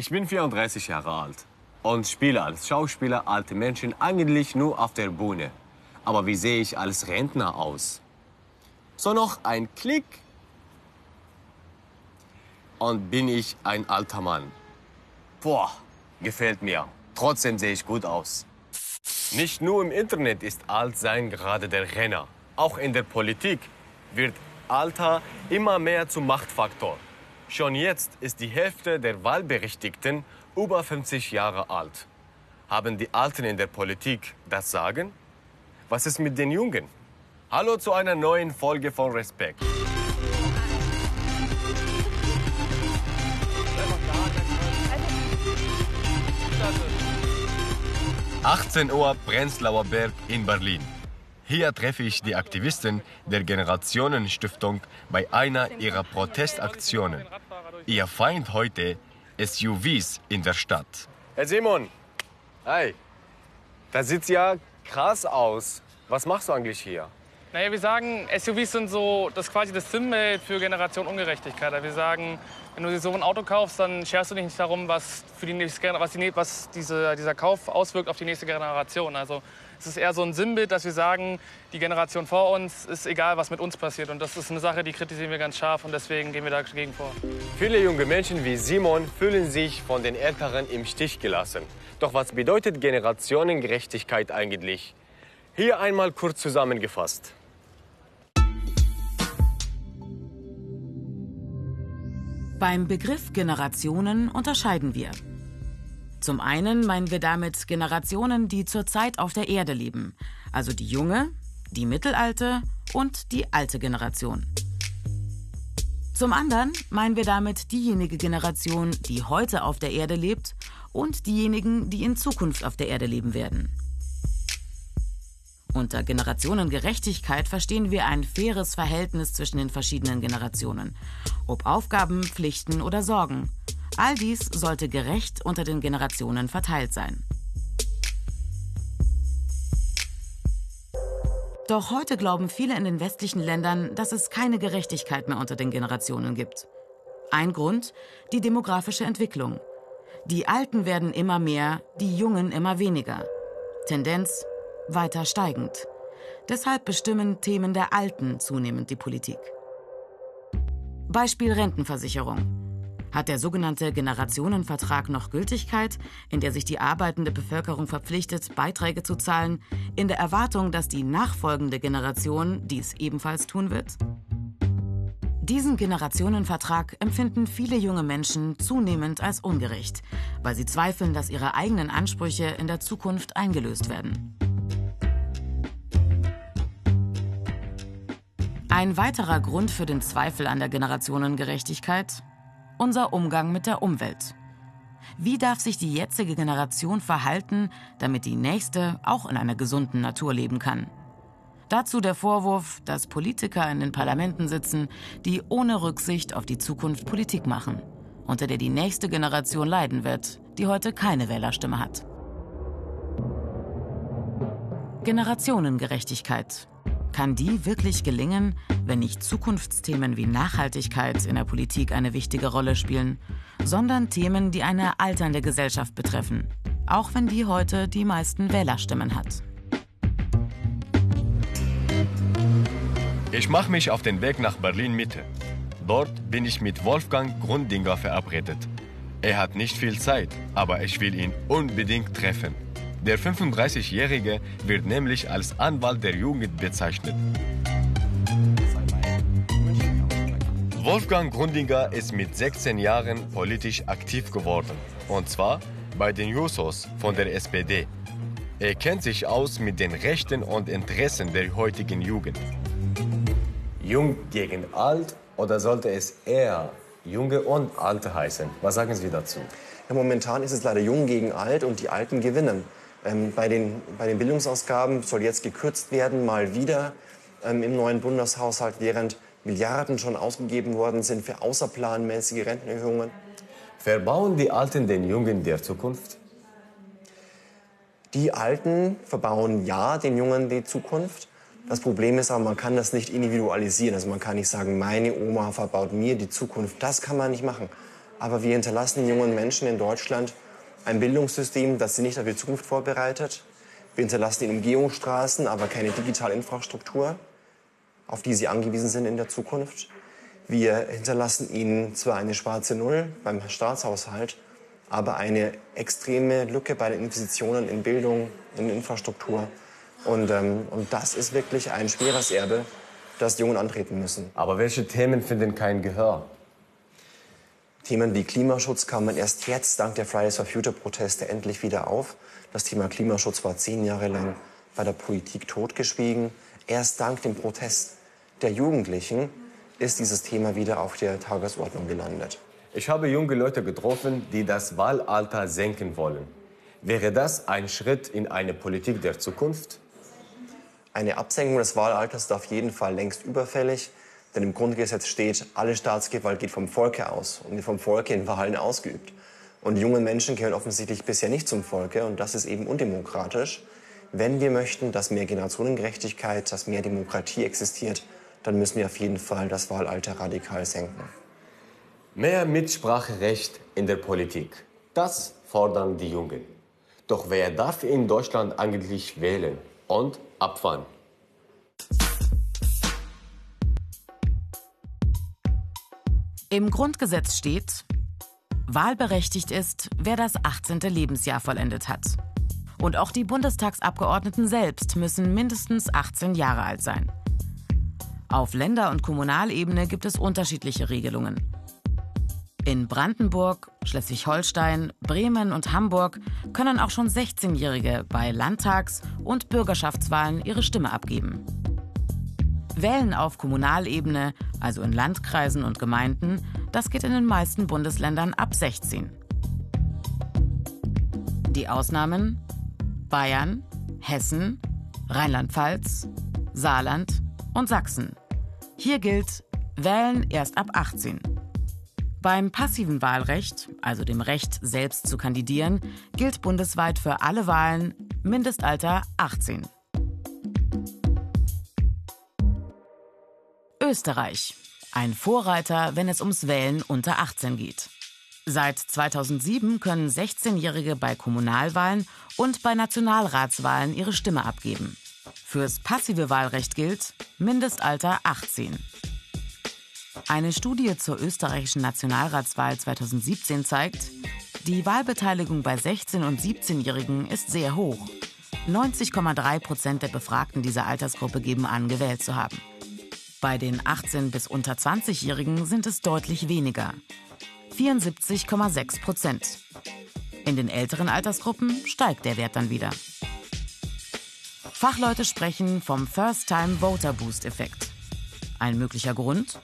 Ich bin 34 Jahre alt und spiele als Schauspieler alte Menschen eigentlich nur auf der Bühne. Aber wie sehe ich als Rentner aus? So noch ein Klick und bin ich ein alter Mann. Boah, gefällt mir. Trotzdem sehe ich gut aus. Nicht nur im Internet ist Altsein gerade der Renner. Auch in der Politik wird Alter immer mehr zum Machtfaktor. Schon jetzt ist die Hälfte der Wahlberechtigten über 50 Jahre alt. Haben die Alten in der Politik das Sagen? Was ist mit den Jungen? Hallo zu einer neuen Folge von Respekt. 18 Uhr Prenzlauer Berg in Berlin. Hier treffe ich die Aktivisten der Generationenstiftung bei einer ihrer Protestaktionen. Ihr Feind heute SUVs in der Stadt. Herr Simon, hi. Das sieht ja krass aus. Was machst du eigentlich hier? Naja, wir sagen, SUVs sind so das quasi das Sinnbild für Generation Ungerechtigkeit. Wir sagen, wenn du dir so ein Auto kaufst, dann scherst du dich nicht darum, was, für die nächste, was, die, was diese, dieser Kauf auswirkt auf die nächste Generation. Also es ist eher so ein Sinnbild, dass wir sagen, die Generation vor uns ist egal, was mit uns passiert. Und das ist eine Sache, die kritisieren wir ganz scharf und deswegen gehen wir dagegen vor. Viele junge Menschen wie Simon fühlen sich von den Älteren im Stich gelassen. Doch was bedeutet Generationengerechtigkeit eigentlich? Hier einmal kurz zusammengefasst. Beim Begriff Generationen unterscheiden wir. Zum einen meinen wir damit Generationen, die zurzeit auf der Erde leben, also die junge, die mittelalte und die alte Generation. Zum anderen meinen wir damit diejenige Generation, die heute auf der Erde lebt und diejenigen, die in Zukunft auf der Erde leben werden. Unter Generationengerechtigkeit verstehen wir ein faires Verhältnis zwischen den verschiedenen Generationen, ob Aufgaben, Pflichten oder Sorgen. All dies sollte gerecht unter den Generationen verteilt sein. Doch heute glauben viele in den westlichen Ländern, dass es keine Gerechtigkeit mehr unter den Generationen gibt. Ein Grund, die demografische Entwicklung. Die Alten werden immer mehr, die Jungen immer weniger. Tendenz weiter steigend. Deshalb bestimmen Themen der Alten zunehmend die Politik. Beispiel Rentenversicherung. Hat der sogenannte Generationenvertrag noch Gültigkeit, in der sich die arbeitende Bevölkerung verpflichtet, Beiträge zu zahlen, in der Erwartung, dass die nachfolgende Generation dies ebenfalls tun wird? Diesen Generationenvertrag empfinden viele junge Menschen zunehmend als ungerecht, weil sie zweifeln, dass ihre eigenen Ansprüche in der Zukunft eingelöst werden. Ein weiterer Grund für den Zweifel an der Generationengerechtigkeit? Unser Umgang mit der Umwelt. Wie darf sich die jetzige Generation verhalten, damit die nächste auch in einer gesunden Natur leben kann? Dazu der Vorwurf, dass Politiker in den Parlamenten sitzen, die ohne Rücksicht auf die Zukunft Politik machen, unter der die nächste Generation leiden wird, die heute keine Wählerstimme hat. Generationengerechtigkeit kann die wirklich gelingen, wenn nicht Zukunftsthemen wie Nachhaltigkeit in der Politik eine wichtige Rolle spielen, sondern Themen, die eine alternde Gesellschaft betreffen, auch wenn die heute die meisten Wählerstimmen hat? Ich mache mich auf den Weg nach Berlin Mitte. Dort bin ich mit Wolfgang Grundinger verabredet. Er hat nicht viel Zeit, aber ich will ihn unbedingt treffen. Der 35-Jährige wird nämlich als Anwalt der Jugend bezeichnet. Wolfgang Grundinger ist mit 16 Jahren politisch aktiv geworden. Und zwar bei den Jusos von der SPD. Er kennt sich aus mit den Rechten und Interessen der heutigen Jugend. Jung gegen alt oder sollte es eher Junge und Alte heißen? Was sagen Sie dazu? Ja, momentan ist es leider Jung gegen Alt und die Alten gewinnen. Ähm, bei, den, bei den Bildungsausgaben soll jetzt gekürzt werden, mal wieder ähm, im neuen Bundeshaushalt, während Milliarden schon ausgegeben worden sind für außerplanmäßige Rentenerhöhungen. Verbauen die Alten den Jungen der Zukunft? Die Alten verbauen ja den Jungen die Zukunft. Das Problem ist aber, man kann das nicht individualisieren. Also man kann nicht sagen, meine Oma verbaut mir die Zukunft. Das kann man nicht machen. aber wir hinterlassen jungen Menschen in Deutschland ein Bildungssystem, das sie nicht auf die Zukunft vorbereitet. Wir hinterlassen ihnen Umgehungsstraßen, aber keine digitale Infrastruktur, auf die sie angewiesen sind in der Zukunft. Wir hinterlassen ihnen zwar eine schwarze Null beim Staatshaushalt, aber eine extreme Lücke bei den Investitionen in Bildung, in Infrastruktur. Und, ähm, und das ist wirklich ein schweres Erbe, das die Jungen antreten müssen. Aber welche Themen finden kein Gehör? Themen wie Klimaschutz kamen erst jetzt dank der Fridays for Future Proteste endlich wieder auf. Das Thema Klimaschutz war zehn Jahre lang bei der Politik totgeschwiegen. Erst dank dem Protest der Jugendlichen ist dieses Thema wieder auf der Tagesordnung gelandet. Ich habe junge Leute getroffen, die das Wahlalter senken wollen. Wäre das ein Schritt in eine Politik der Zukunft? Eine Absenkung des Wahlalters ist auf jeden Fall längst überfällig. Denn im Grundgesetz steht, alle Staatsgewalt geht vom Volke aus und wird vom Volke in Wahlen ausgeübt. Und junge Menschen gehören offensichtlich bisher nicht zum Volke und das ist eben undemokratisch. Wenn wir möchten, dass mehr Generationengerechtigkeit, dass mehr Demokratie existiert, dann müssen wir auf jeden Fall das Wahlalter radikal senken. Mehr Mitspracherecht in der Politik. Das fordern die Jungen. Doch wer darf in Deutschland eigentlich wählen und ab wann? Im Grundgesetz steht, wahlberechtigt ist, wer das 18. Lebensjahr vollendet hat. Und auch die Bundestagsabgeordneten selbst müssen mindestens 18 Jahre alt sein. Auf Länder- und Kommunalebene gibt es unterschiedliche Regelungen. In Brandenburg, Schleswig-Holstein, Bremen und Hamburg können auch schon 16-Jährige bei Landtags- und Bürgerschaftswahlen ihre Stimme abgeben. Wählen auf Kommunalebene, also in Landkreisen und Gemeinden, das geht in den meisten Bundesländern ab 16. Die Ausnahmen Bayern, Hessen, Rheinland-Pfalz, Saarland und Sachsen. Hier gilt Wählen erst ab 18. Beim passiven Wahlrecht, also dem Recht, selbst zu kandidieren, gilt bundesweit für alle Wahlen Mindestalter 18. Österreich. Ein Vorreiter, wenn es ums Wählen unter 18 geht. Seit 2007 können 16-Jährige bei Kommunalwahlen und bei Nationalratswahlen ihre Stimme abgeben. Fürs passive Wahlrecht gilt Mindestalter 18. Eine Studie zur österreichischen Nationalratswahl 2017 zeigt, die Wahlbeteiligung bei 16- und 17-Jährigen ist sehr hoch. 90,3 Prozent der Befragten dieser Altersgruppe geben an, gewählt zu haben. Bei den 18- bis unter 20-Jährigen sind es deutlich weniger. 74,6 Prozent. In den älteren Altersgruppen steigt der Wert dann wieder. Fachleute sprechen vom First-Time-Voter-Boost-Effekt. Ein möglicher Grund?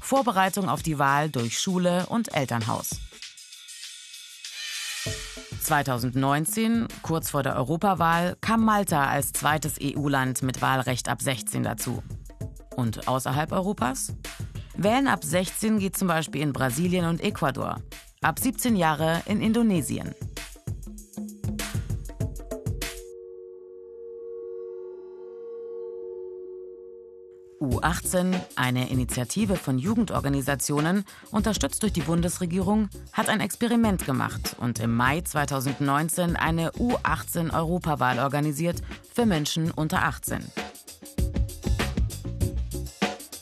Vorbereitung auf die Wahl durch Schule und Elternhaus. 2019, kurz vor der Europawahl, kam Malta als zweites EU-Land mit Wahlrecht ab 16 dazu. Und außerhalb Europas? Wählen ab 16 geht zum Beispiel in Brasilien und Ecuador, ab 17 Jahre in Indonesien. U18, eine Initiative von Jugendorganisationen, unterstützt durch die Bundesregierung, hat ein Experiment gemacht und im Mai 2019 eine U18-Europawahl organisiert für Menschen unter 18.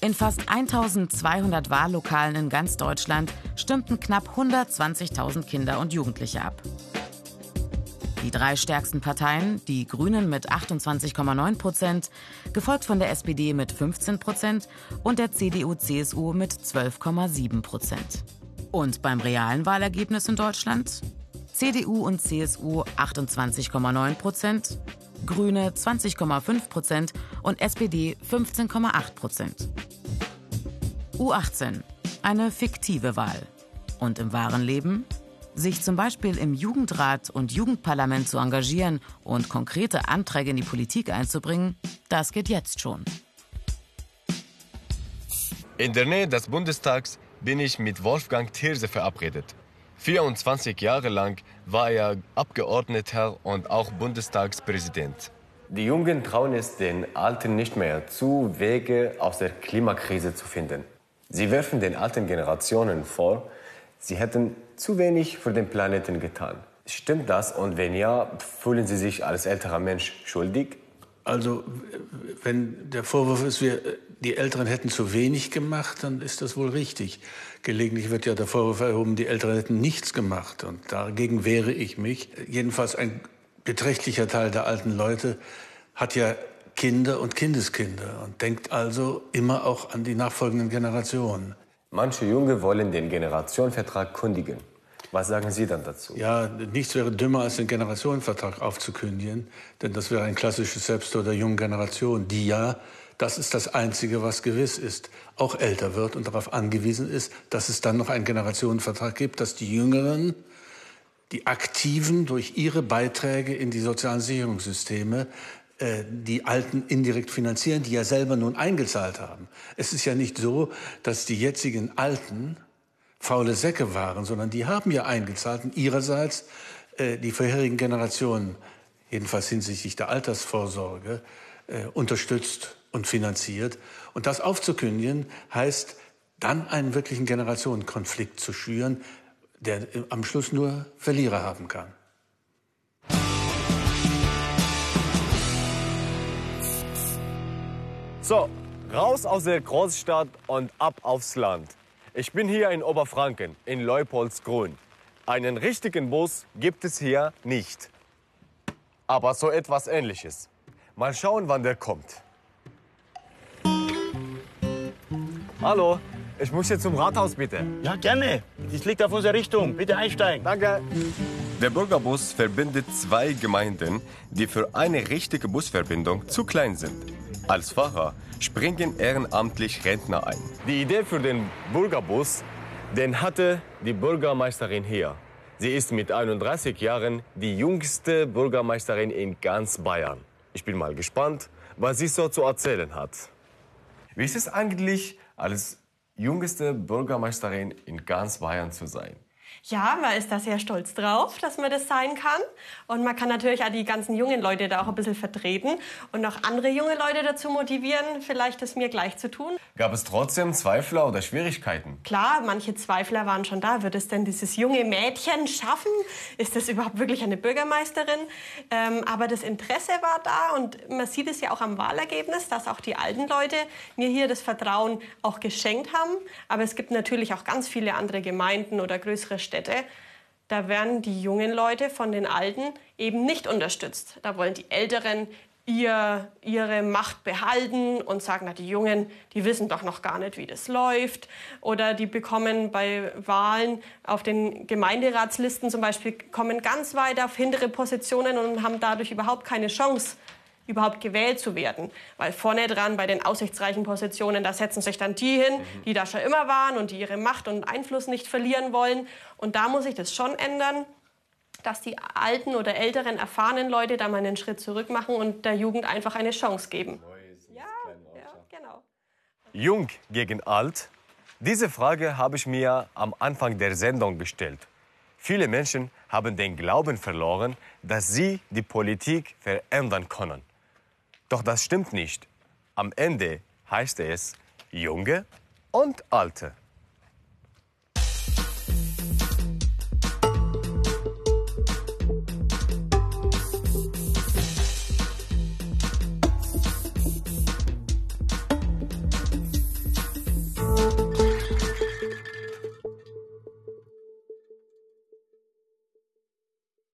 In fast 1200 Wahllokalen in ganz Deutschland stimmten knapp 120.000 Kinder und Jugendliche ab. Die drei stärksten Parteien, die Grünen mit 28,9 Prozent, gefolgt von der SPD mit 15 Prozent und der CDU-CSU mit 12,7 Prozent. Und beim realen Wahlergebnis in Deutschland? CDU und CSU 28,9 Prozent, Grüne 20,5 Prozent und SPD 15,8 Prozent. U18, eine fiktive Wahl. Und im wahren Leben? Sich zum Beispiel im Jugendrat und Jugendparlament zu engagieren und konkrete Anträge in die Politik einzubringen, das geht jetzt schon. In der Nähe des Bundestags bin ich mit Wolfgang Thierse verabredet. 24 Jahre lang war er Abgeordneter und auch Bundestagspräsident. Die Jungen trauen es den Alten nicht mehr zu, Wege aus der Klimakrise zu finden. Sie werfen den alten Generationen vor, Sie hätten zu wenig für den Planeten getan. Stimmt das? Und wenn ja, fühlen Sie sich als älterer Mensch schuldig? Also, wenn der Vorwurf ist, wir, die Älteren hätten zu wenig gemacht, dann ist das wohl richtig. Gelegentlich wird ja der Vorwurf erhoben, die Älteren hätten nichts gemacht. Und dagegen wehre ich mich. Jedenfalls ein beträchtlicher Teil der alten Leute hat ja Kinder und Kindeskinder und denkt also immer auch an die nachfolgenden Generationen. Manche Junge wollen den Generationenvertrag kündigen. Was sagen Sie dann dazu? Ja, nichts wäre dümmer, als den Generationenvertrag aufzukündigen. Denn das wäre ein klassisches Selbsttod der jungen Generation, die ja, das ist das Einzige, was gewiss ist, auch älter wird und darauf angewiesen ist, dass es dann noch einen Generationenvertrag gibt, dass die Jüngeren, die Aktiven durch ihre Beiträge in die sozialen Sicherungssysteme die Alten indirekt finanzieren, die ja selber nun eingezahlt haben. Es ist ja nicht so, dass die jetzigen Alten faule Säcke waren, sondern die haben ja eingezahlt und ihrerseits äh, die vorherigen Generationen, jedenfalls hinsichtlich der Altersvorsorge, äh, unterstützt und finanziert. Und das aufzukündigen heißt, dann einen wirklichen Generationenkonflikt zu schüren, der am Schluss nur Verlierer haben kann. So, raus aus der Großstadt und ab aufs Land. Ich bin hier in Oberfranken, in Leupoldsgrün. Einen richtigen Bus gibt es hier nicht. Aber so etwas ähnliches. Mal schauen, wann der kommt. Hallo, ich muss hier zum Rathaus, bitte. Ja, gerne. Das liegt auf unserer Richtung. Bitte einsteigen. Danke. Der Bürgerbus verbindet zwei Gemeinden, die für eine richtige Busverbindung zu klein sind. Als Fahrer springen ehrenamtlich Rentner ein. Die Idee für den Bürgerbus, den hatte die Bürgermeisterin hier. Sie ist mit 31 Jahren die jüngste Bürgermeisterin in ganz Bayern. Ich bin mal gespannt, was sie so zu erzählen hat. Wie ist es eigentlich, als jüngste Bürgermeisterin in ganz Bayern zu sein? Ja, man ist da sehr stolz drauf, dass man das sein kann. Und man kann natürlich auch die ganzen jungen Leute da auch ein bisschen vertreten und noch andere junge Leute dazu motivieren, vielleicht das mir gleich zu tun. Gab es trotzdem Zweifler oder Schwierigkeiten? Klar, manche Zweifler waren schon da. Wird es denn dieses junge Mädchen schaffen? Ist das überhaupt wirklich eine Bürgermeisterin? Ähm, aber das Interesse war da und man sieht es ja auch am Wahlergebnis, dass auch die alten Leute mir hier das Vertrauen auch geschenkt haben. Aber es gibt natürlich auch ganz viele andere Gemeinden oder größere Städte, da werden die jungen Leute von den Alten eben nicht unterstützt. Da wollen die Älteren ihr, ihre Macht behalten und sagen, na, die Jungen, die wissen doch noch gar nicht, wie das läuft. Oder die bekommen bei Wahlen auf den Gemeinderatslisten zum Beispiel, kommen ganz weit auf hintere Positionen und haben dadurch überhaupt keine Chance, überhaupt gewählt zu werden. Weil vorne dran bei den aussichtsreichen Positionen, da setzen sich dann die hin, die da schon immer waren und die ihre Macht und Einfluss nicht verlieren wollen. Und da muss sich das schon ändern, dass die alten oder älteren, erfahrenen Leute da mal einen Schritt zurück machen und der Jugend einfach eine Chance geben. Ja, ja, genau. Jung gegen alt? Diese Frage habe ich mir am Anfang der Sendung gestellt. Viele Menschen haben den Glauben verloren, dass sie die Politik verändern können. Doch das stimmt nicht. Am Ende heißt es Junge und Alte.